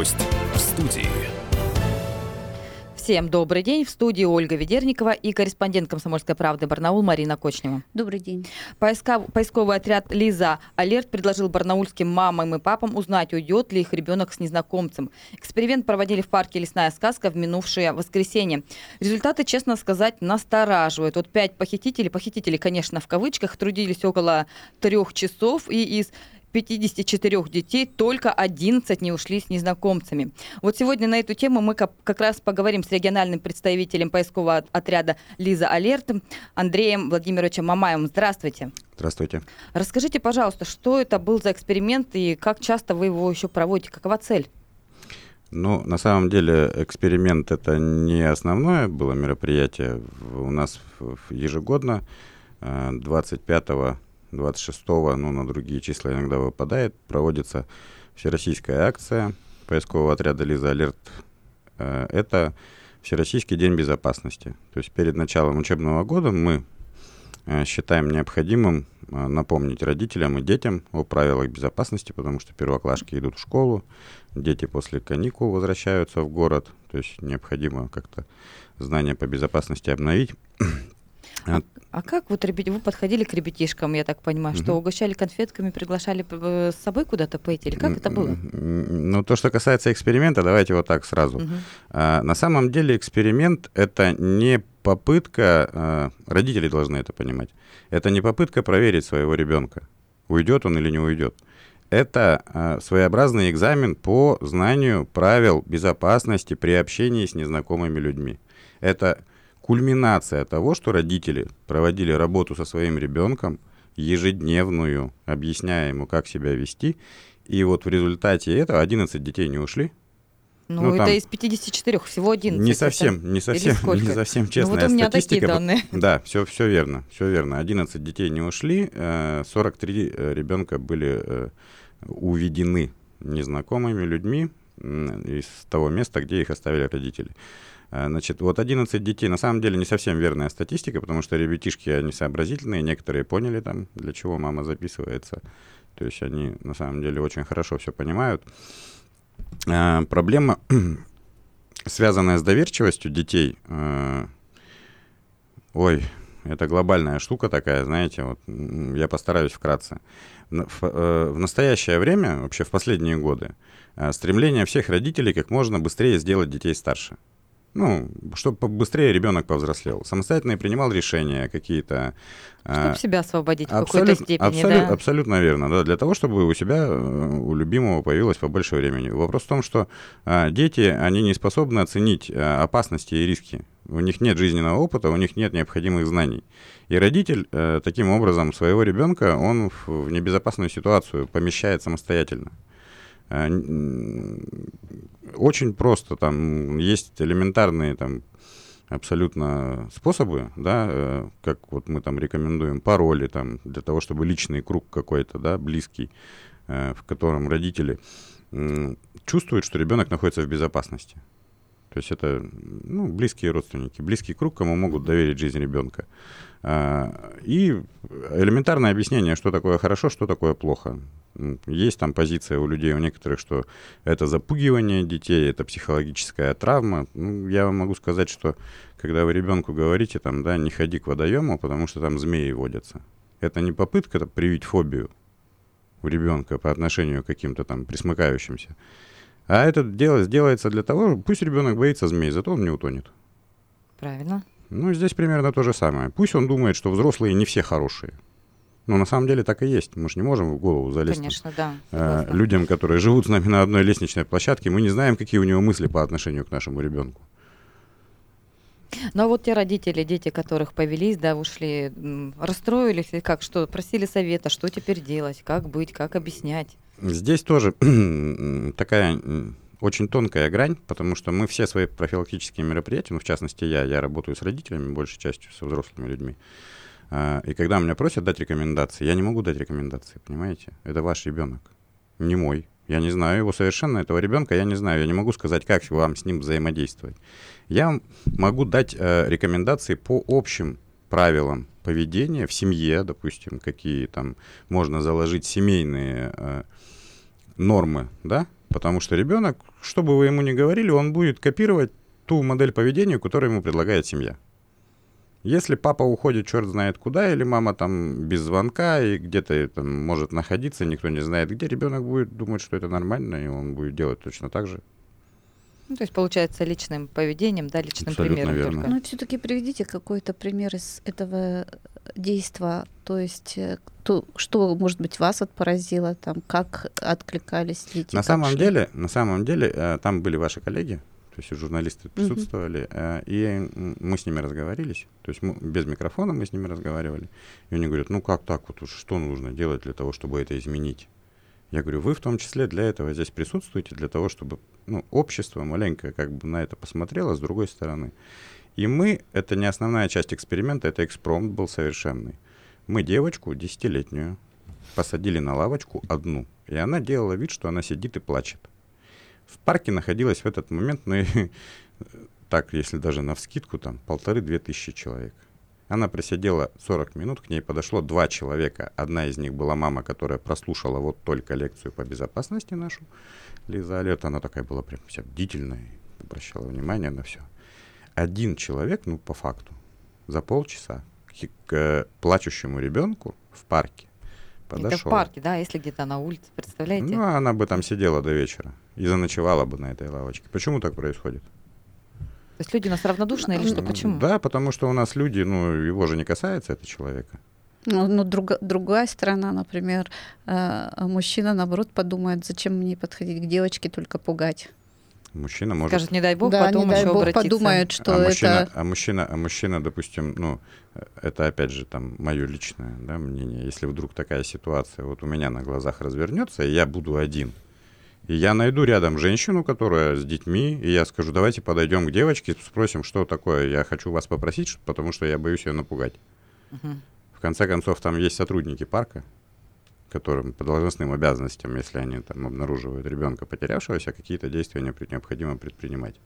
Гость в студии. Всем добрый день. В студии Ольга Ведерникова и корреспондент «Комсомольской правды» Барнаул Марина Кочнева. Добрый день. Поиска... Поисковый отряд «Лиза Алерт» предложил барнаульским мамам и папам узнать, уйдет ли их ребенок с незнакомцем. Эксперимент проводили в парке «Лесная сказка» в минувшее воскресенье. Результаты, честно сказать, настораживают. Вот пять похитителей, похитители, конечно, в кавычках, трудились около трех часов, и из 54 детей только 11 не ушли с незнакомцами. Вот сегодня на эту тему мы как раз поговорим с региональным представителем поискового отряда «Лиза Алерт» Андреем Владимировичем Мамаевым. Здравствуйте. Здравствуйте. Расскажите, пожалуйста, что это был за эксперимент и как часто вы его еще проводите? Какова цель? Ну, на самом деле, эксперимент это не основное было мероприятие. У нас ежегодно 25 э, 26-го, ну, на другие числа иногда выпадает, проводится всероссийская акция поискового отряда «Лиза Алерт». Э, это Всероссийский день безопасности. То есть перед началом учебного года мы э, считаем необходимым э, напомнить родителям и детям о правилах безопасности, потому что первоклашки идут в школу, дети после каникул возвращаются в город, то есть необходимо как-то знания по безопасности обновить. А, а как вот ребят, вы подходили к ребятишкам, я так понимаю, угу. что угощали конфетками, приглашали э, с собой куда-то пойти, или как это было? Ну, то, что касается эксперимента, давайте вот так сразу. Угу. А, на самом деле эксперимент — это не попытка, а, родители должны это понимать, это не попытка проверить своего ребенка, уйдет он или не уйдет. Это а, своеобразный экзамен по знанию правил безопасности при общении с незнакомыми людьми. Это кульминация того, что родители проводили работу со своим ребенком ежедневную, объясняя ему, как себя вести, и вот в результате этого 11 детей не ушли. Ну, ну это там, из 54, всего 11. Не совсем, это, не совсем, не совсем честная ну, вот у меня статистика. Такие данные. Да, все, все верно, все верно. 11 детей не ушли, 43 э, ребенка были э, уведены незнакомыми людьми из того места, где их оставили родители. Э, значит, вот 11 детей, на самом деле не совсем верная статистика, потому что ребятишки, они сообразительные, некоторые поняли там, для чего мама записывается. То есть они на самом деле очень хорошо все понимают. А, проблема, связанная с доверчивостью детей, а, ой, это глобальная штука такая, знаете, вот я постараюсь вкратце. В, в, в настоящее время, вообще в последние годы, стремление всех родителей как можно быстрее сделать детей старше. Ну, чтобы быстрее ребенок повзрослел. Самостоятельно принимал решения какие-то. Чтобы а, себя освободить в какой-то степени, абсолют, да? Абсолютно верно, да. Для того, чтобы у себя, э, у любимого появилось побольше времени. Вопрос в том, что а, дети, они не способны оценить а, опасности и риски. У них нет жизненного опыта, у них нет необходимых знаний. И родитель а, таким образом своего ребенка, он в, в небезопасную ситуацию помещает самостоятельно. А, очень просто, там есть элементарные там абсолютно способы, да, э, как вот мы там рекомендуем пароли там для того, чтобы личный круг какой-то, да, близкий, э, в котором родители чувствуют, что ребенок находится в безопасности. То есть это ну, близкие родственники, близкий круг, кому могут доверить жизнь ребенка. А, и элементарное объяснение, что такое хорошо, что такое плохо. Есть там позиция у людей, у некоторых, что это запугивание детей, это психологическая травма. Ну, я вам могу сказать, что когда вы ребенку говорите, там, да, не ходи к водоему, потому что там змеи водятся. Это не попытка привить фобию у ребенка по отношению к каким-то там присмыкающимся. А это дело сделается для того, пусть ребенок боится змей, зато он не утонет. Правильно. Ну, здесь примерно то же самое. Пусть он думает, что взрослые не все хорошие. Но на самом деле так и есть. Мы же не можем в голову залезть. Конечно, да. Э, людям, которые живут с нами на одной лестничной площадке, мы не знаем, какие у него мысли по отношению к нашему ребенку. Ну а вот те родители, дети которых повелись, да, ушли, расстроились или как, что, просили совета, что теперь делать, как быть, как объяснять? Здесь тоже такая очень тонкая грань, потому что мы все свои профилактические мероприятия, ну, в частности, я, я работаю с родителями, большей частью со взрослыми людьми, а, и когда меня просят дать рекомендации, я не могу дать рекомендации, понимаете? Это ваш ребенок, не мой. Я не знаю его совершенно, этого ребенка я не знаю. Я не могу сказать, как вам с ним взаимодействовать. Я могу дать э, рекомендации по общим правилам поведения в семье, допустим, какие там можно заложить семейные э, нормы, да, Потому что ребенок, что бы вы ему ни говорили, он будет копировать ту модель поведения, которую ему предлагает семья. Если папа уходит черт знает куда, или мама там без звонка и где-то там может находиться, никто не знает где, ребенок будет думать, что это нормально, и он будет делать точно так же. Ну, то есть, получается, личным поведением, да, личным Абсолютно примером верно. только. Ну, все-таки приведите какой-то пример из этого действия, то есть, э, то, что, может быть, вас поразило, там, как откликались дети? На самом шли? деле, на самом деле, э, там были ваши коллеги, то есть журналисты присутствовали, uh-huh. и мы с ними разговорились, то есть мы, без микрофона мы с ними разговаривали, и они говорят, ну как так, вот что нужно делать для того, чтобы это изменить? Я говорю, вы в том числе для этого здесь присутствуете, для того, чтобы ну, общество маленькое как бы на это посмотрело с другой стороны. И мы, это не основная часть эксперимента, это экспромт был совершенный. Мы девочку десятилетнюю посадили на лавочку одну, и она делала вид, что она сидит и плачет. В парке находилось в этот момент, ну, так, если даже на вскидку, там полторы-две тысячи человек. Она просидела 40 минут, к ней подошло два человека. Одна из них была мама, которая прослушала вот только лекцию по безопасности нашу. Лиза Алерт, она такая была прям вся бдительная, обращала внимание на все. Один человек, ну, по факту, за полчаса к, к плачущему ребенку в парке подошел. Это в парке, да, если где-то на улице, представляете? Ну, она бы там сидела до вечера и заночевала бы на этой лавочке. Почему так происходит? То есть люди у нас равнодушны или что? Почему? Да, потому что у нас люди, ну, его же не касается, это человека. Ну, ну друг, другая сторона, например, э, мужчина, наоборот, подумает, зачем мне подходить к девочке, только пугать. Мужчина может... Скажет, не дай бог, да, потом не дай еще бог обратиться. подумает, что а это... Мужчина, а, мужчина, а мужчина, допустим, ну, это опять же там мое личное да, мнение. Если вдруг такая ситуация вот у меня на глазах развернется, и я буду один, и я найду рядом женщину, которая с детьми, и я скажу, давайте подойдем к девочке, спросим, что такое, я хочу вас попросить, потому что я боюсь ее напугать. Uh-huh. В конце концов, там есть сотрудники парка, которым по должностным обязанностям, если они там обнаруживают ребенка потерявшегося, какие-то действия необходимо предпринимать.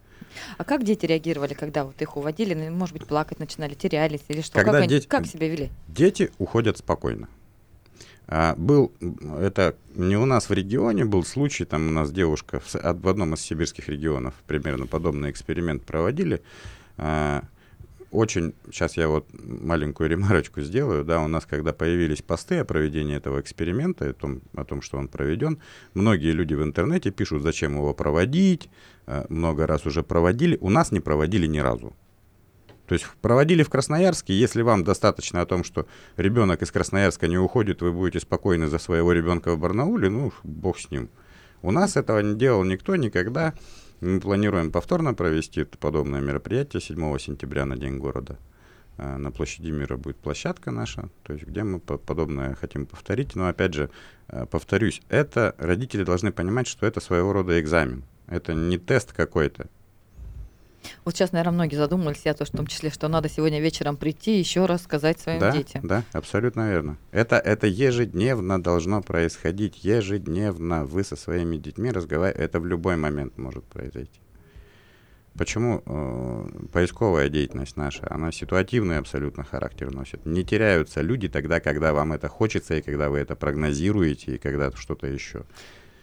А как дети реагировали, когда вот их уводили? Ну, может быть, плакать начинали, терялись или что? Когда как, дети, как себя вели? Дети уходят спокойно. А, был, это не у нас в регионе был случай, там у нас девушка в, в одном из сибирских регионов примерно подобный эксперимент проводили. А, очень, сейчас я вот маленькую ремарочку сделаю, да, у нас, когда появились посты о проведении этого эксперимента, о том, о том что он проведен, многие люди в интернете пишут, зачем его проводить, а, много раз уже проводили, у нас не проводили ни разу. То есть проводили в Красноярске, если вам достаточно о том, что ребенок из Красноярска не уходит, вы будете спокойны за своего ребенка в Барнауле, ну, бог с ним. У нас этого не делал никто никогда. Мы планируем повторно провести подобное мероприятие 7 сентября на День города. А, на площади мира будет площадка наша, то есть где мы подобное хотим повторить. Но опять же, а, повторюсь, это родители должны понимать, что это своего рода экзамен. Это не тест какой-то. Вот сейчас, наверное, многие задумались, я тоже в том числе, что надо сегодня вечером прийти и еще раз сказать своим да, детям. Да, абсолютно верно. Это, это ежедневно должно происходить, ежедневно вы со своими детьми разговариваете, это в любой момент может произойти. Почему э, поисковая деятельность наша, она ситуативный абсолютно характер носит. Не теряются люди тогда, когда вам это хочется, и когда вы это прогнозируете, и когда что-то еще.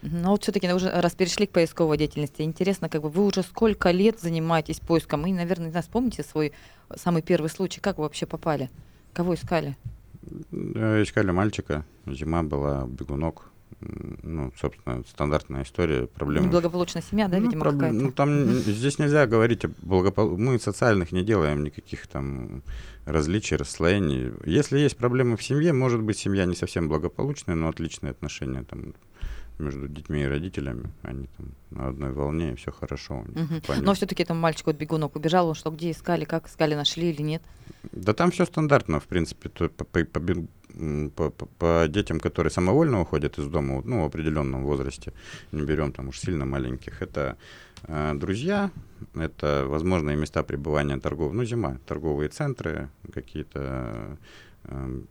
Но вот все-таки уже раз перешли к поисковой деятельности, интересно, как бы вы уже сколько лет занимаетесь поиском? И, наверное, не знаю, вспомните свой самый первый случай, как вы вообще попали? Кого искали? Искали мальчика, зима была, бегунок, ну, собственно, стандартная история, проблема. Неблагополучная семья, да, ну, видимо, проб... какая-то? Ну, там здесь нельзя говорить о благопол... Мы социальных не делаем никаких там различий, расслоений. Если есть проблемы в семье, может быть, семья не совсем благополучная, но отличные отношения там между детьми и родителями. Они там на одной волне, и все хорошо. Угу. Но все-таки там мальчик вот бегунок убежал, он что, где искали, как искали, нашли или нет? Да там все стандартно, в принципе. То, по, по, по, по, по детям, которые самовольно уходят из дома, ну, в определенном возрасте, не берем там уж сильно маленьких, это э, друзья, это возможные места пребывания торговых, ну, зима, торговые центры, какие-то э,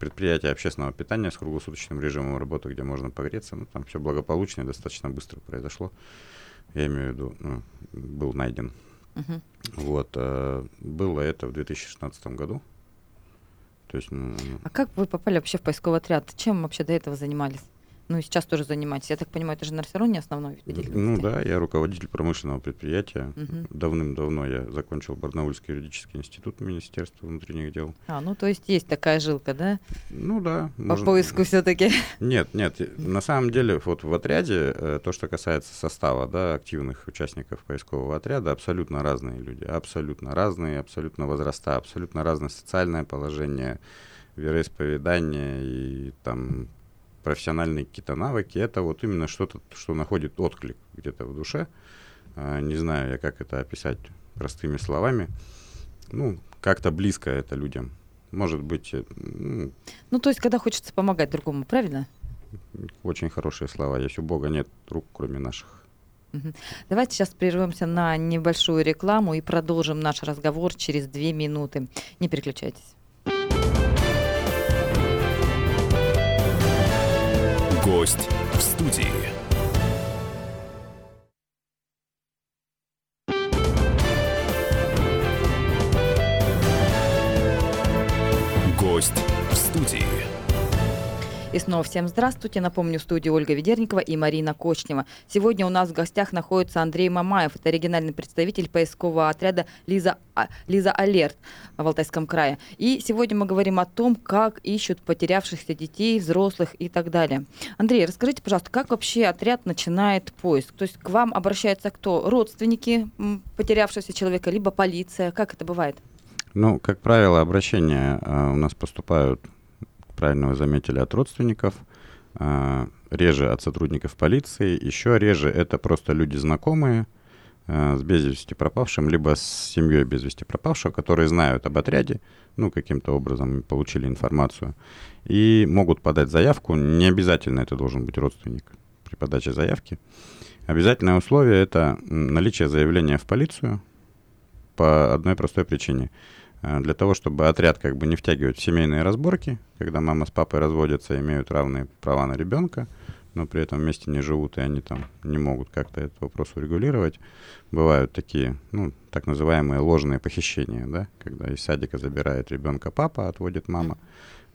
предприятия общественного питания с круглосуточным режимом работы, где можно погреться. Ну, там все благополучно и достаточно быстро произошло. Я имею в виду, ну, был найден. Uh-huh. Вот. Э, было это в 2016 году. То есть, ну, а как вы попали вообще в поисковый отряд? Чем вообще до этого занимались? Ну сейчас тоже занимаетесь. Я так понимаю, это же на все равно не основной вид деятельности. Ну да, я руководитель промышленного предприятия. Мгм. Давным-давно я закончил Барнаульский юридический институт Министерства внутренних дел. А, ну то есть есть такая жилка, да? Ну да. По можно- поиску все-таки. Нет, нет. На самом деле, вот в отряде, э, то, что касается состава, да, активных участников поискового отряда, абсолютно разные люди. Абсолютно разные, абсолютно возраста, абсолютно разное социальное положение, вероисповедание и там профессиональные какие-то навыки. Это вот именно что-то, что находит отклик где-то в душе. А, Не знаю я, как это описать простыми словами. Ну, как-то близко это людям. Может быть, э, ну, Ну то есть когда хочется помогать другому, правильно? очень хорошие слова. Есть у Бога нет рук, кроме наших. Давайте сейчас прервемся на небольшую рекламу и продолжим наш разговор через две минуты. Не переключайтесь. Гость в студии. Снова всем здравствуйте. Напомню, в студии Ольга Ведерникова и Марина Кочнева. Сегодня у нас в гостях находится Андрей Мамаев. Это региональный представитель поискового отряда «Лиза, А- Лиза Алерт» в Алтайском крае. И сегодня мы говорим о том, как ищут потерявшихся детей, взрослых и так далее. Андрей, расскажите, пожалуйста, как вообще отряд начинает поиск? То есть к вам обращаются кто? Родственники потерявшегося человека, либо полиция? Как это бывает? Ну, как правило, обращения а, у нас поступают, правильно вы заметили, от родственников, а, реже от сотрудников полиции, еще реже это просто люди знакомые а, с без вести пропавшим, либо с семьей без вести пропавшего, которые знают об отряде, ну, каким-то образом получили информацию, и могут подать заявку. Не обязательно это должен быть родственник при подаче заявки. Обязательное условие – это наличие заявления в полицию по одной простой причине – для того, чтобы отряд как бы не втягивать в семейные разборки, когда мама с папой разводятся, имеют равные права на ребенка, но при этом вместе не живут, и они там не могут как-то этот вопрос урегулировать. Бывают такие, ну, так называемые ложные похищения, да, когда из садика забирает ребенка папа, отводит мама.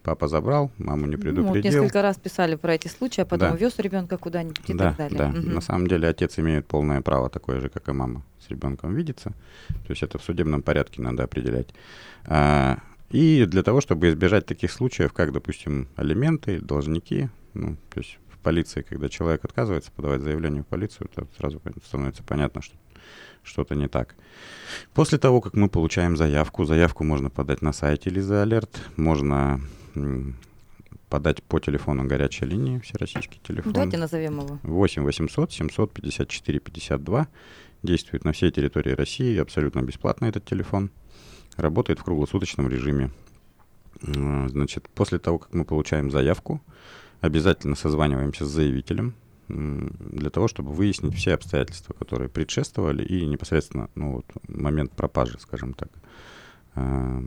Папа забрал, маму не Ну, вот предупредил. несколько раз писали про эти случаи, а потом Да. вез ребенка куда-нибудь и да, так далее. да. Мгм. На самом деле отец имеет полное право, такое же, как и мама, с ребенком видеться. То есть это в судебном порядке надо определять. А, и для того, чтобы избежать таких случаев, как, допустим, алименты, должники, ну, то есть в полиции, когда человек отказывается подавать заявление в полицию, то сразу становится понятно, что что-то не так. После того, как мы получаем заявку, заявку можно подать на сайте Лиза Алерт, можно подать по телефону горячей линии, всероссийский телефон. Давайте назовем его. 8 800 754 52. Действует на всей территории России, абсолютно бесплатно этот телефон. Работает в круглосуточном режиме. Значит, после того, как мы получаем заявку, обязательно созваниваемся с заявителем для того, чтобы выяснить все обстоятельства, которые предшествовали и непосредственно ну, вот, момент пропажи, скажем так. А,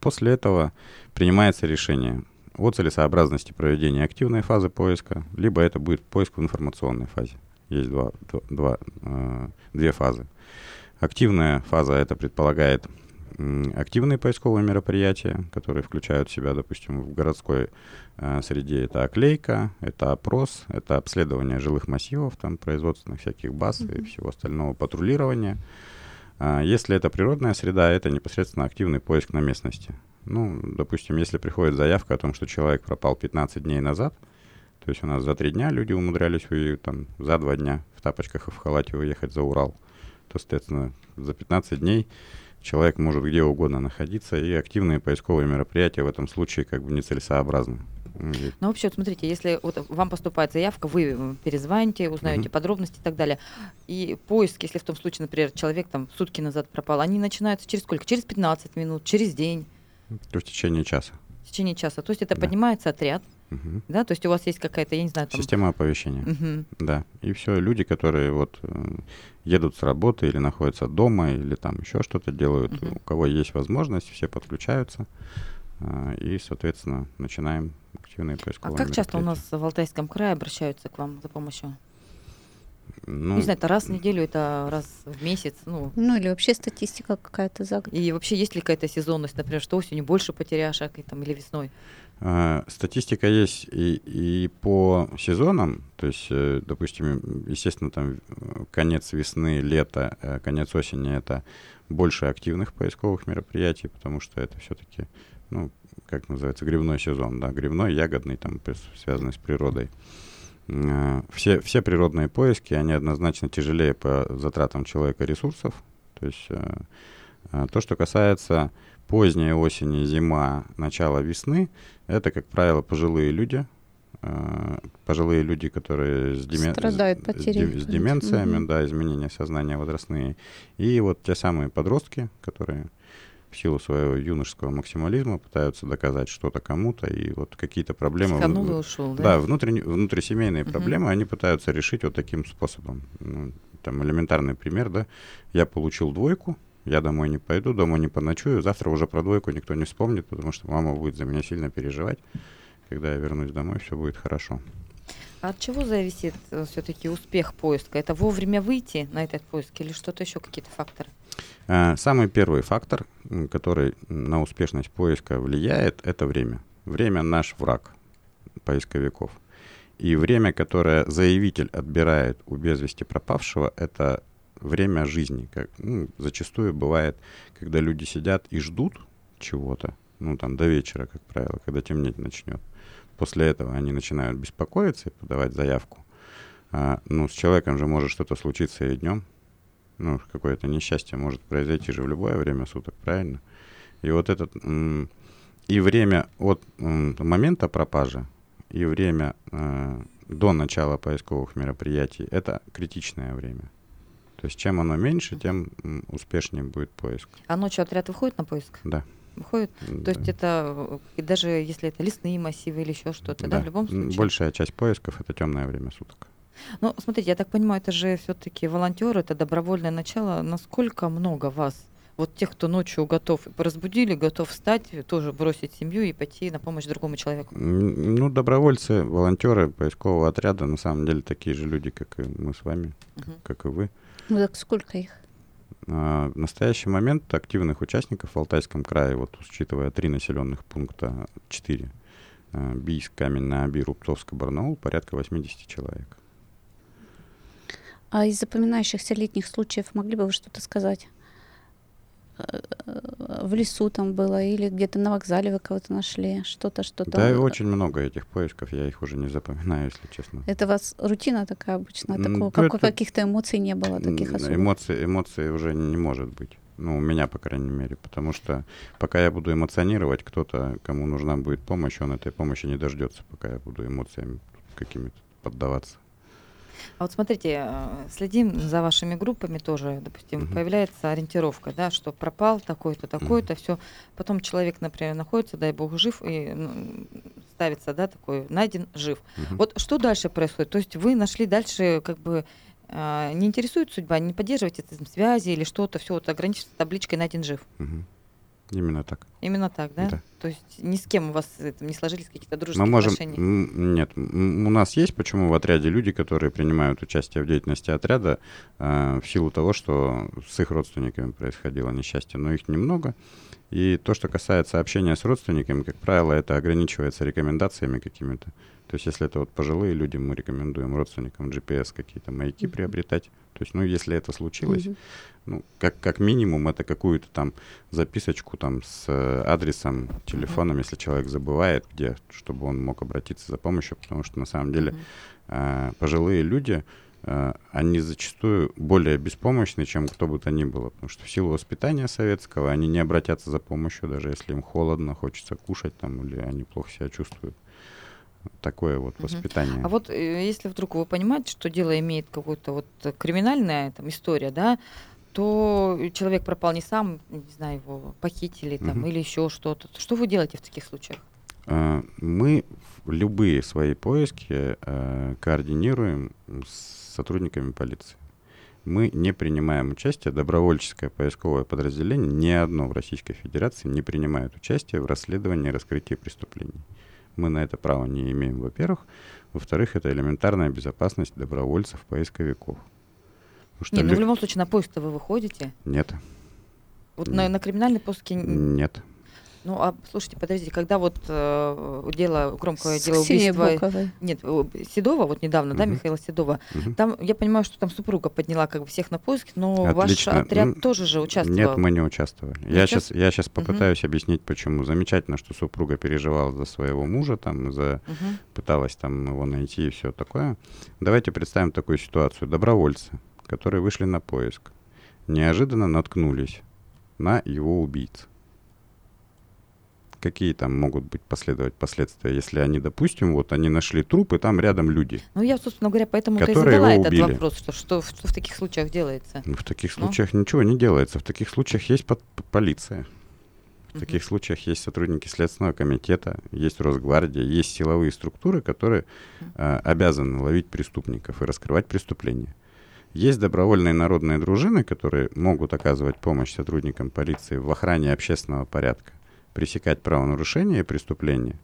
После этого принимается решение о целесообразности проведения активной фазы поиска, либо это будет поиск в информационной фазе. Есть два, два- два, э, две фазы. Активная фаза это предполагает активные поисковые мероприятия, которые включают в себя, допустим, в городской э, среде это оклейка, это опрос, это обследование жилых массивов, там производственных всяких баз и всего остального, патрулирование. А Если это природная среда, это непосредственно активный поиск на местности. Ну, допустим, если приходит заявка о том, что человек пропал 15 дней назад, то есть у нас за три дня люди умудрялись уе- там, за два дня в тапочках и в халате уехать за Урал, то, соответственно, за 15 дней человек может где угодно находиться, и активные поисковые мероприятия в этом случае как бы нецелесообразны. Ну, вообще, вот смотрите, если вот вам поступает заявка, вы перезвоните, узнаете Мгм. подробности и так далее. И поиск, если в том случае, например, человек там сутки назад пропал, они начинаются через сколько? Через 15 минут, через день, то в течение часа. в течение часа. То есть это Да. поднимается отряд, Мгм. да? То есть у вас есть какая-то, я не знаю, там... Система оповещения. Мгм. Да, и все, люди, которые вот э, едут с работы или находятся дома, или там еще что-то делают, Мгм. у кого есть возможность, все подключаются, а, и, соответственно, начинаем активные А поисковые как часто у нас в Алтайском крае обращаются к вам за помощью? Ну, не знаю, это раз в неделю, это раз в месяц. Ну, ну или вообще статистика какая-то за год. И вообще есть ли какая-то сезонность, например, что осенью больше потеряшек и, там, или весной? А, статистика есть и, и по сезонам, то есть, э, допустим, естественно, там конец весны, лето, э, конец осени это больше активных поисковых мероприятий, потому что это все-таки, ну, как называется, грибной сезон, да, грибной, ягодный, там, связанный с природой. Все, все природные поиски, они однозначно тяжелее по затратам человека ресурсов. То есть то, что касается поздняя осень, зима, начало весны, это, как правило, пожилые люди, э, пожилые люди, которые с, демен... Страдают с, с деменциями, mm-hmm. да, изменения сознания возрастные, и вот те самые подростки, которые в силу своего юношеского максимализма пытаются доказать что-то кому-то, и вот какие-то проблемы... Психанул и ушел, да? Да, внутренне, внутрисемейные uh-huh. проблемы они пытаются решить вот таким способом. Ну, там элементарный пример, да, я получил двойку, я домой не пойду, дома не поночую, завтра уже про двойку никто не вспомнит, потому что мама будет за меня сильно переживать. Когда я вернусь домой, все будет хорошо. От чего зависит э, все-таки успех поиска? Это вовремя выйти на этот поиск или что-то еще, какие-то факторы? А, самый первый фактор, который на успешность поиска влияет, это время. Время наш враг поисковиков. И время, которое заявитель отбирает у без вести пропавшего, это время жизни. Как, ну, зачастую бывает, когда люди сидят и ждут чего-то, ну, там, до вечера, как правило, когда темнеть начнет. После этого они начинают беспокоиться и подавать заявку. А, ну, с человеком же может что-то случиться и днем. Ну, какое-то несчастье может произойти же в любое время суток, правильно? И вот этот... И время от момента пропажи, и время э, до начала поисковых мероприятий — это критичное время. То есть чем оно меньше, тем успешнее будет поиск. А ночью отряд выходит на поиск? Да. Выходит? Да. То есть это, даже если это лесные массивы или еще что-то, да. да, в любом случае? Большая часть поисков — это темное время суток. Ну, смотрите, я так понимаю, это же все-таки волонтеры, это добровольное начало. Насколько много вас? Вот тех, кто ночью готов, разбудили, готов встать, тоже бросить семью и пойти на помощь другому человеку? Ну, добровольцы, волонтеры поискового отряда, на самом деле, такие же люди, как и мы с вами, угу. как и вы. Ну так сколько их? А, в настоящий момент активных участников в Алтайском крае, вот учитывая три населенных пункта, четыре, а, Бийск, Каменная Аби, Рубцовск и Барнаул, порядка 80 человек. А из запоминающихся летних случаев могли бы вы что-то сказать? В лесу там было, или где-то на вокзале вы кого-то нашли, что-то, что-то. Да, и очень много этих поисков, я их уже не запоминаю, если честно. Это у вас рутина такая обычно, такого, как, это... каких-то эмоций не было таких особых? Эмоций, эмоций уже не может быть. Ну, у меня, по крайней мере, потому что пока я буду эмоционировать, кто-то, кому нужна будет помощь, он этой помощи не дождется, пока я буду эмоциями какими-то поддаваться. А вот смотрите, э, следим за вашими группами тоже, допустим, угу. появляется ориентировка, да, что пропал такой-то, такой-то, угу. все. Потом человек, например, находится, дай бог, жив, и ну, ставится, да, такой, найден, жив. Угу. Вот что дальше происходит? То есть вы нашли дальше, как бы, э, не интересует судьба, не поддерживаете связи или что-то, все, вот ограничится табличкой найден жив. Угу. Именно так. Именно так, да? Да. То есть ни с кем у вас не сложились какие-то дружеские Мы можем... отношения? Нет, у нас есть почему в отряде люди, которые принимают участие в деятельности отряда э, в силу того, что с их родственниками происходило несчастье, но их немного. И то, что касается общения с родственниками, как правило, это ограничивается рекомендациями какими-то. То есть, если это вот пожилые люди, мы рекомендуем родственникам GPS какие-то маяки mm-hmm. приобретать. То есть, ну, если это случилось, mm-hmm. ну, как, как минимум, это какую-то там записочку там с э, адресом, телефоном, mm-hmm. если человек забывает, где, чтобы он мог обратиться за помощью, потому что на самом деле mm-hmm. э, пожилые люди, э, они зачастую более беспомощны, чем кто бы то ни было, потому что в силу воспитания советского они не обратятся за помощью, даже если им холодно, хочется кушать там, или они плохо себя чувствуют такое вот воспитание. А вот э, если вдруг вы понимаете, что дело имеет какую-то вот криминальная там история, да, то человек пропал не сам, не знаю, его похитили там угу. или еще что-то. Что вы делаете в таких случаях? А, мы любые свои поиски э, координируем с сотрудниками полиции. Мы не принимаем участие, добровольческое поисковое подразделение, ни одно в Российской Федерации не принимает участие в расследовании и раскрытии преступлений. Мы на это право не имеем, во-первых. Во-вторых, это элементарная безопасность добровольцев, поисковиков. Что Нет, ну лю- в любом случае на поиск-то вы выходите. Нет, Вот на, на криминальной поиске... н- нет. Ну, а слушайте, подождите, когда вот э, дело, громкое С дело убийства... Нет, Седова, вот недавно, да, Мгм. Михаила Седова, Мгм. там, я понимаю, что там супруга подняла как бы всех на поиски, но ваш Отлично. отряд Ну, тоже же участвовал. Нет, мы не участвовали. Не Я сейчас, я сейчас попытаюсь объяснить, почему. Замечательно, что супруга переживала за своего мужа, там, за Мгм. пыталась там его найти и все такое. Давайте представим такую ситуацию. Добровольцы, которые вышли на поиск, неожиданно наткнулись на его убийц. Какие там могут быть последовать последствия, если они, допустим, вот они нашли труп, и там рядом люди. Ну, я, собственно говоря, поэтому и задала этот убили. вопрос, что, что, что в таких случаях делается. Ну, В таких Ну. случаях ничего не делается. В таких случаях есть под- полиция. В Мгм. таких случаях есть сотрудники Следственного комитета, есть Росгвардия, есть силовые структуры, которые э, обязаны ловить преступников и раскрывать преступления. Есть добровольные народные дружины, которые могут оказывать помощь сотрудникам полиции в охране общественного порядка, пресекать правонарушения и преступления.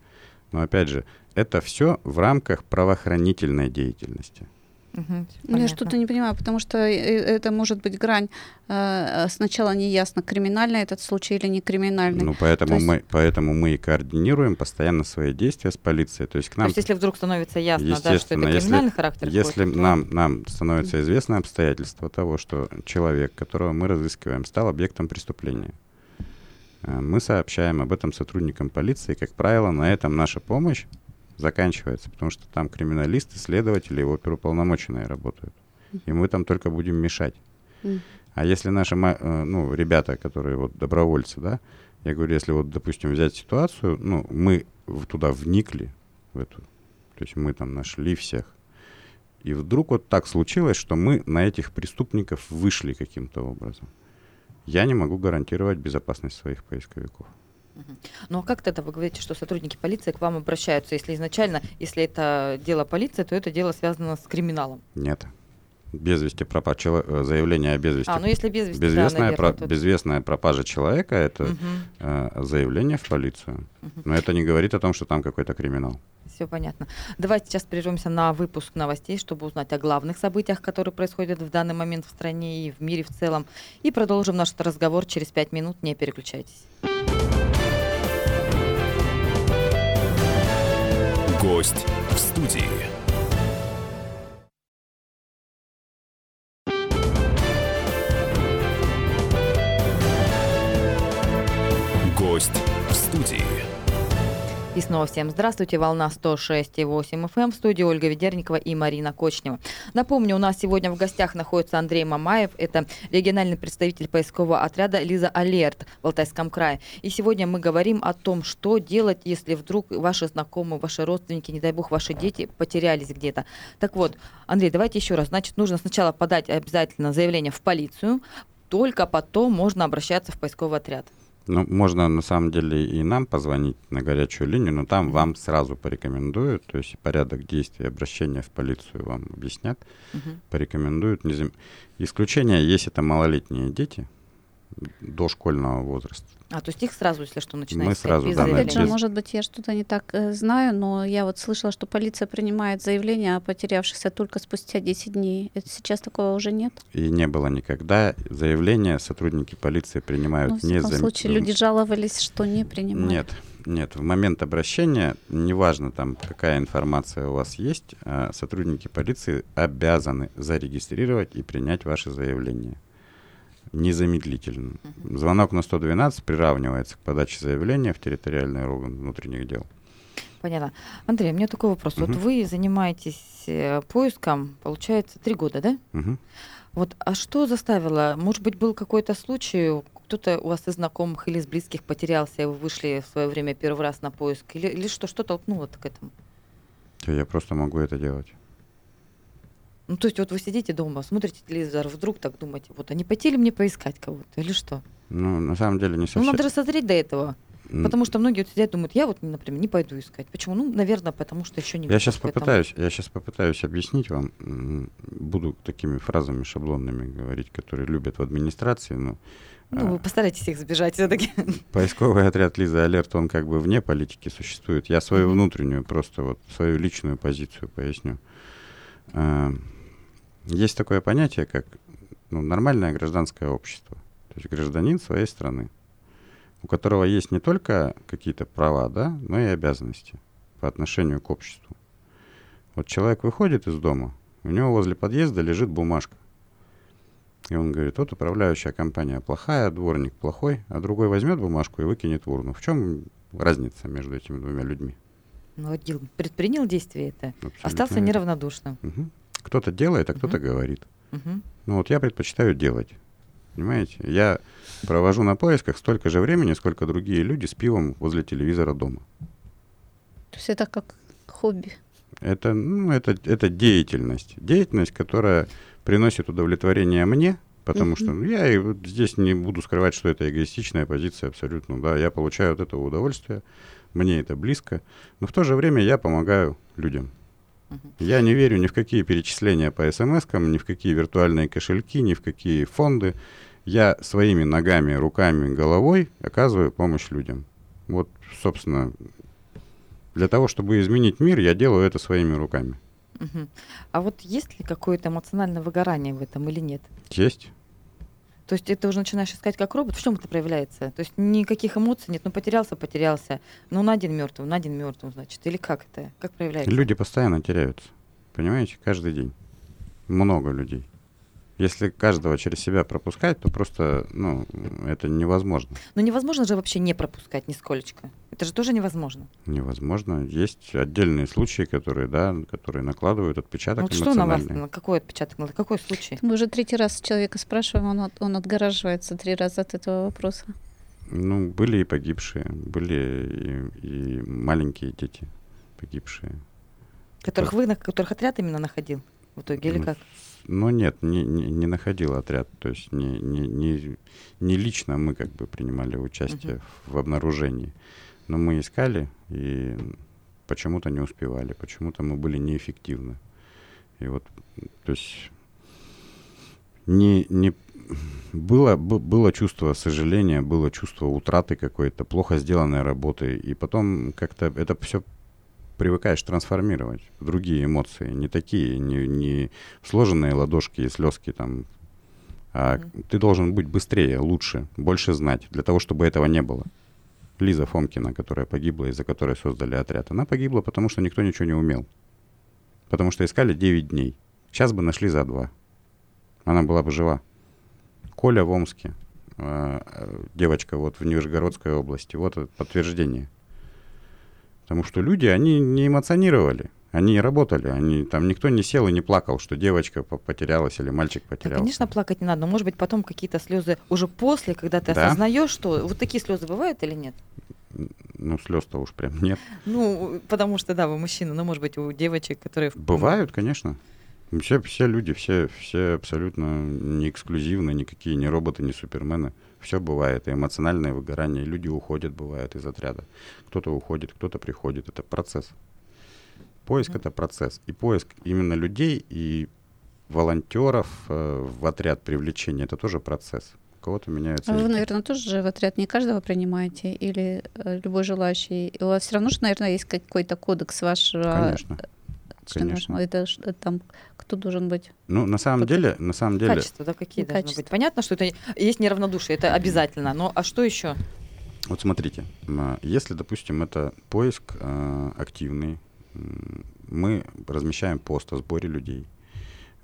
Но опять же, это все в рамках правоохранительной деятельности. Мгм, Ну, я что-то не понимаю, потому что э, это может быть грань. э, Сначала не ясно, криминальный этот случай или не криминальный. Ну, поэтому, То есть- мы, поэтому мы и координируем постоянно свои действия с полицией. То есть к То нам есть, если вдруг становится ясно, да, что это если- криминальный характер, Если будет, то- нам, нам становится известно обстоятельство того, что человек, которого мы разыскиваем, стал объектом преступления, э, мы сообщаем об этом сотрудникам полиции. Как правило, на этом наша помощь заканчивается, потому что там криминалисты, следователи, его оперуполномоченные работают. И мы там только будем мешать. А если наши э, ну, ребята, которые вот добровольцы, да, я говорю, если вот, допустим, взять ситуацию, ну, мы туда вникли, в эту, то есть мы там нашли всех, и вдруг вот так случилось, что мы на этих преступников вышли каким-то образом. Я не могу гарантировать безопасность своих поисковиков. Ну а как тогда вы говорите, что сотрудники полиции к вам обращаются, если изначально, если это дело полиции, то это дело связано с криминалом? Нет. Без вести пропа- чело- э, заявление о без вести. А, ну если без вести, да, Безвестная, наверное, про- тут- безвестная пропажа человека это Мгм. э, заявление в полицию. Мгм. Но это не говорит о том, что там какой-то криминал. Все понятно. Давайте сейчас прервемся на выпуск новостей, чтобы узнать о главных событиях, которые происходят в данный момент в стране и в мире в целом. И продолжим наш разговор через пять минут. Не переключайтесь. Гость в студии. Гость в студии. И снова всем здравствуйте. Волна 106,8 FM. В студии Ольга Ведерникова и Марина Кочнева. Напомню, у нас сегодня в гостях находится Андрей Мамаев. Это региональный представитель поискового отряда «Лиза Алерт» в Алтайском крае. И сегодня мы говорим о том, что делать, если вдруг ваши знакомые, ваши родственники, не дай бог, ваши дети потерялись где-то. Так вот, Андрей, давайте еще раз. Значит, нужно сначала подать обязательно заявление в полицию, только потом можно обращаться в поисковый отряд. Ну, можно на самом деле и нам позвонить на горячую линию, но там вам сразу порекомендуют, то есть порядок действий, обращения в полицию вам объяснят, Мгм. порекомендуют. Не зам- Исключение, если это малолетние дети до школьного возраста. А, то есть их сразу, если что, начинается Мы сразу, без да, Опять же, без- может быть, я что-то не так э, знаю, но я вот слышала, что полиция принимает заявление о потерявшихся только спустя 10 дней. Это сейчас такого уже нет? И не было никогда. Заявления сотрудники полиции принимают Ну, в не всяком за... случае, люди жаловались, что не принимают. Нет, нет. В момент обращения, неважно там, какая информация у вас есть, а, сотрудники полиции обязаны зарегистрировать и принять ваше заявление. Незамедлительно. Звонок на 112 приравнивается к подаче заявления в территориальный орган внутренних дел. Понятно. Андрей, у меня такой вопрос. Вот Мгм. вы занимаетесь э, поиском, получается, три года, да? Мгм. Вот, а что заставило? Может быть, был какой-то случай, кто-то у вас из знакомых или из близких потерялся, и вы вышли в свое время первый раз на поиск? Или, или что, что толкнуло к этому? То Я просто могу это делать. Ну, то есть вот вы сидите дома, смотрите телевизор, вдруг так думаете, вот, а не пойти ли мне поискать кого-то или что? Ну, на самом деле не совсем. Ну, надо же созреть до этого. Потому что многие вот сидят, думают, я вот, например, не пойду искать. Почему? Ну, наверное, потому что еще не Я сейчас этому. попытаюсь, я сейчас попытаюсь объяснить вам. Буду такими фразами шаблонными говорить, которые любят в администрации. Но Ну, а, вы постарайтесь их избежать все-таки. поисковый отряд Лиза Алерт, он как бы вне политики существует. Я свою внутреннюю, просто вот свою личную позицию поясню. Есть такое понятие, как ну, нормальное гражданское общество. То есть гражданин своей страны, у которого есть не только какие-то права, да, но и обязанности по отношению к обществу. Вот человек выходит из дома, у него возле подъезда лежит бумажка. И он говорит, вот управляющая компания плохая, дворник плохой, а другой возьмет бумажку и выкинет в урну. В чем разница между этими двумя людьми? Ну, предпринял действие это, Абсолютно остался верно. неравнодушным. Мгм. Кто-то делает, а кто-то говорит. Ну вот я предпочитаю делать. Понимаете? Я провожу на поисках столько же времени, сколько другие люди с пивом возле телевизора дома. То есть это как хобби. Это, ну, это, это деятельность. Деятельность, которая приносит удовлетворение мне, потому Мгм. что ну, я и вот здесь не буду скрывать, что это эгоистичная позиция абсолютно. Да, я получаю от этого удовольствие, мне это близко, но в то же время я помогаю людям. Я не верю ни в какие перечисления по смс-кам, ни в какие виртуальные кошельки, ни в какие фонды. Я своими ногами, руками, головой оказываю помощь людям. Вот, собственно, для того, чтобы изменить мир, я делаю это своими руками. Мгм. А вот есть ли какое-то эмоциональное выгорание в этом или нет? Есть? То есть это уже начинаешь искать как робот. В чем это проявляется? То есть никаких эмоций нет. Ну потерялся, потерялся. Ну на один мертвый, на один мертвый, значит. Или как это? Как проявляется? Люди постоянно теряются. Понимаете? Каждый день. Много людей. Если каждого через себя пропускать, то просто, ну, это невозможно. Но невозможно же вообще не пропускать нисколечко. Это же тоже невозможно. Невозможно. Есть отдельные случаи, которые, да, которые накладывают отпечаток Ну вот что на вас, на какой отпечаток, на какой случай? Мы уже третий раз человека спрашиваем, он, от- он отгораживается три раза от этого вопроса. Ну, были и погибшие, были и, и маленькие дети погибшие. Которых вы, на которых отряд именно находил в итоге, или Ну, как? Но нет, не, не, не находил отряд. То есть не, не, не, не лично мы как бы принимали участие Мгм. в обнаружении. Но мы искали и почему-то не успевали, почему-то мы были неэффективны. И вот, то есть не, не было, было чувство сожаления, было чувство утраты какой-то, плохо сделанной работы. И потом как-то это все привыкаешь трансформировать другие эмоции, не такие, не, не сложенные ладошки и слезки там. А Мгм. ты должен быть быстрее, лучше, больше знать, для того, чтобы этого не было. Лиза Фомкина, которая погибла, из-за которой создали отряд, она погибла, потому что никто ничего не умел. Потому что искали 9 дней. Сейчас бы нашли за два. Она была бы жива. Коля в Омске, э, э, девочка вот в Нижегородской области. Вот подтверждение. Потому что люди, они не эмоционировали. Они работали, они там никто не сел и не плакал, что девочка по- потерялась или мальчик Да, потерялся. конечно, плакать не надо, но может быть потом какие-то слезы уже после, когда ты Да. осознаешь, что вот такие слезы бывают или нет? Ну, слез-то уж прям нет. Ну, потому что, да, вы мужчина, но может быть у девочек, которые... Бывают, конечно. Все, все люди, все, все абсолютно не эксклюзивны, никакие не роботы, не супермены. Все бывает. И эмоциональное выгорание. Люди уходят, бывает, из отряда. Кто-то уходит, кто-то приходит. Это процесс. Поиск Мгм. это процесс. И поиск именно людей и волонтеров э, в отряд привлечения это тоже процесс. У кого-то меняются. А вы, наверное, тоже же в отряд не каждого принимаете или э, любой желающий? У вас все равно же, наверное, есть какой-то кодекс вашего Конечно. Конечно. Это ж- э, там кто должен быть? Ну, на самом Кто-то- деле, на самом деле, Качества, да, какие Ну, должны качества. быть? Понятно, что это есть неравнодушие, это обязательно, но а что еще? Вот смотрите, если, допустим, это поиск э, активный, мы размещаем пост о сборе людей.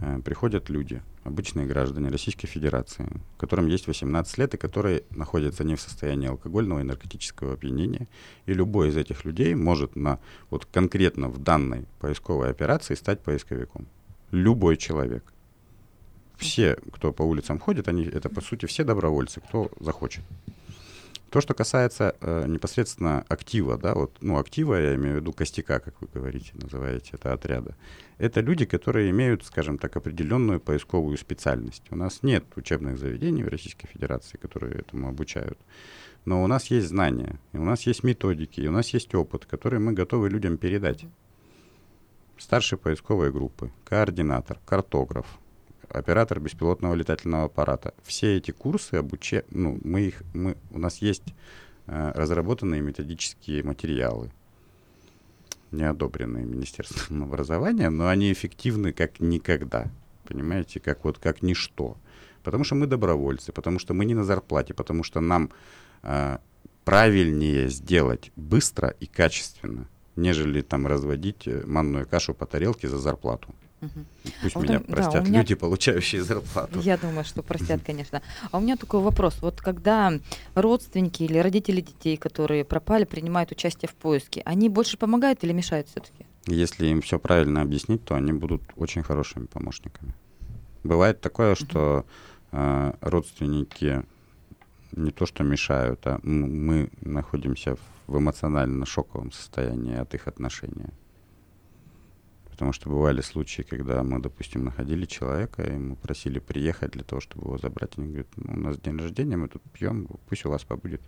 Э, Приходят люди, обычные граждане Российской Федерации, которым есть 18 лет и которые находятся не в состоянии алкогольного и наркотического опьянения. И любой из этих людей может на, вот конкретно в данной поисковой операции стать поисковиком. Любой человек. Все, кто по улицам ходит, они, это по сути все добровольцы, кто захочет. То, что касается э, непосредственно актива, да, вот, ну, актива, я имею в виду костяка, как вы говорите, называете это отряда, это люди, которые имеют, скажем так, определенную поисковую специальность. У нас нет учебных заведений в Российской Федерации, которые этому обучают. Но у нас есть знания, и у нас есть методики, и у нас есть опыт, который мы готовы людям передать. Старший поисковой группы, координатор, картограф, оператор беспилотного летательного аппарата. Все эти курсы обуче, ну, мы их, мы, у нас есть э, разработанные методические материалы, не одобренные Министерством образования, но они эффективны как никогда, понимаете, как вот как ничто. Потому что мы добровольцы, потому что мы не на зарплате, потому что нам э, правильнее сделать быстро и качественно, нежели там разводить э, манную кашу по тарелке за зарплату. Мгм. Пусть А вот меня да, простят у меня- люди, получающие зарплату. Я думаю, что простят, конечно. А у меня такой вопрос. Вот когда родственники или родители детей, которые пропали, принимают участие в поиске, они больше помогают или мешают все-таки? Если им все правильно объяснить, то они будут очень хорошими помощниками. Бывает такое, что э, родственники не то что мешают, а мы находимся в эмоционально шоковом состоянии от их отношения. Потому что бывали случаи, когда мы, допустим, находили человека, и мы просили приехать для того, чтобы его забрать. Они говорят, ну, у нас день рождения, мы тут пьем, пусть у вас побудет.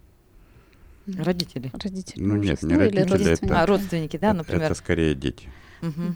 Родители. Родители. Ну, нет, не Ну, родители, это- родственники. А, родственники, да, Это- например. Это скорее дети. Мгм.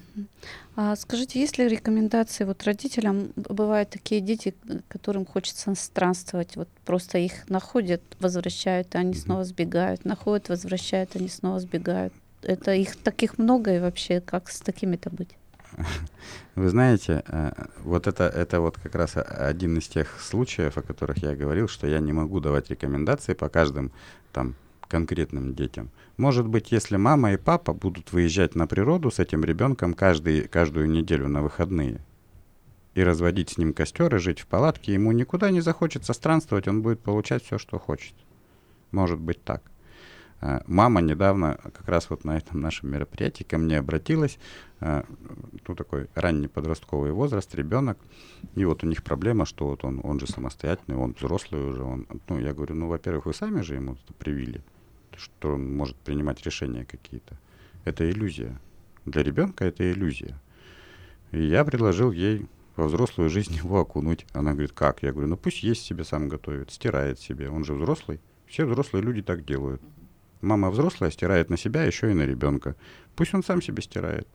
А скажите, есть ли рекомендации вот родителям? Бывают такие дети, которым хочется странствовать, вот просто их находят, возвращают, и они Мгм. снова сбегают, находят, возвращают, они снова сбегают. Это их таких много и вообще как с такими-то быть? Вы знаете, э, вот это, это вот как раз о- один из тех случаев, о которых я говорил, что я не могу давать рекомендации по каждым там конкретным детям. Может быть, если мама и папа будут выезжать на природу с этим ребенком каждый, каждую неделю на выходные и разводить с ним костер и жить в палатке, ему никуда не захочется странствовать, он будет получать все, что хочет. Может быть так. Э, Мама недавно, как раз вот на этом нашем мероприятии, ко мне обратилась, э, ну, такой ранний подростковый возраст, ребенок, и вот у них проблема, что вот он, он же самостоятельный, он взрослый уже, он, ну, я говорю, ну, во-первых, вы сами же ему это привили, что он может принимать решения какие-то. Это иллюзия. Для ребенка это иллюзия. И я предложил ей во взрослую жизнь его окунуть. Она говорит, как? Я говорю, ну пусть есть себе сам готовит, стирает себе. Он же взрослый. Все взрослые люди так делают. Мама взрослая стирает на себя, еще и на ребенка. Пусть он сам себе стирает.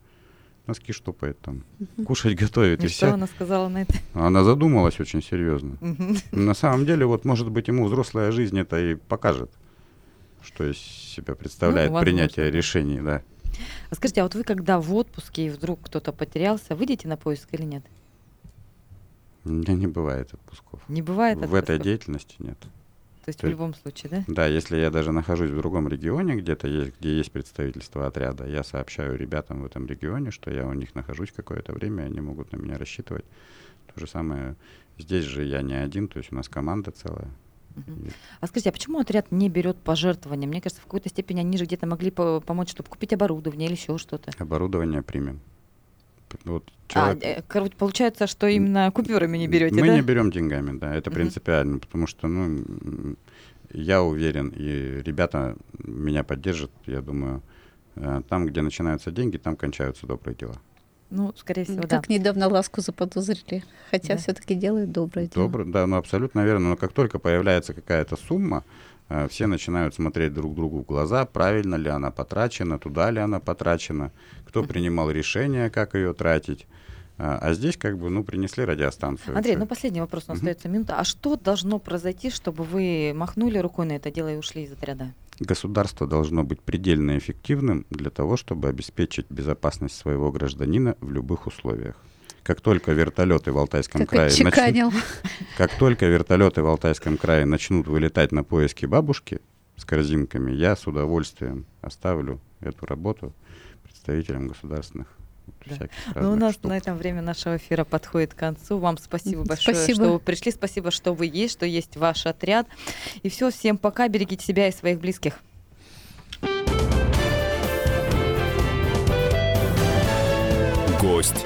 Носки штопает там, кушать готовит И и, что все. она сказала на это? Она задумалась очень серьезно. На самом деле, вот, может быть, ему взрослая жизнь это и покажет, что из себя представляет Ну, возможно, принятие решений, да. А скажите, а вот вы когда в отпуске и вдруг кто-то потерялся, выйдете на поиск или нет? У меня не бывает отпусков. Не бывает В этой отпусков? деятельности нет. То есть то в любом случае, да? Да, если я даже нахожусь в другом регионе, где-то есть, где есть представительство отряда, я сообщаю ребятам в этом регионе, что я у них нахожусь какое-то время, они могут на меня рассчитывать. То же самое здесь же я не один, то есть у нас команда целая. А скажите, а почему отряд не берет пожертвования? Мне кажется, в какой-то степени они же где-то могли по- помочь, чтобы купить оборудование или еще что-то. Оборудование примем. Вот А, человек- короче, получается, что именно купюрами не берете, Мы да? не берем деньгами, да, это принципиально, потому что, ну, я уверен, и ребята меня поддержат, я думаю, э, там, где начинаются деньги, там кончаются добрые дела. Ну, скорее всего, да. Как недавно ласку заподозрили, хотя Да. все-таки делают доброе дело. Добро, да, ну абсолютно верно. Но как только появляется какая-то сумма, все начинают смотреть друг другу в глаза, правильно ли она потрачена, туда ли она потрачена, кто принимал решение, как ее тратить. А а здесь как бы, ну, принесли радиостанцию. Андрей, ну последний вопрос, у нас остается минута. А что должно произойти, чтобы вы махнули рукой на это дело и ушли из отряда? Государство должно быть предельно эффективным для того, чтобы обеспечить безопасность своего гражданина в любых условиях. Как только вертолеты в Алтайском Как крае начнут, как только вертолеты в Алтайском крае начнут вылетать на поиски бабушки с корзинками, я с удовольствием оставлю эту работу представителям государственных Да. всяких Ну, у нас штук. на этом время нашего эфира подходит к концу. Вам спасибо большое, Спасибо. что вы пришли. Спасибо, что вы есть, что есть ваш отряд. И все, всем пока. Берегите себя и своих близких. Гость.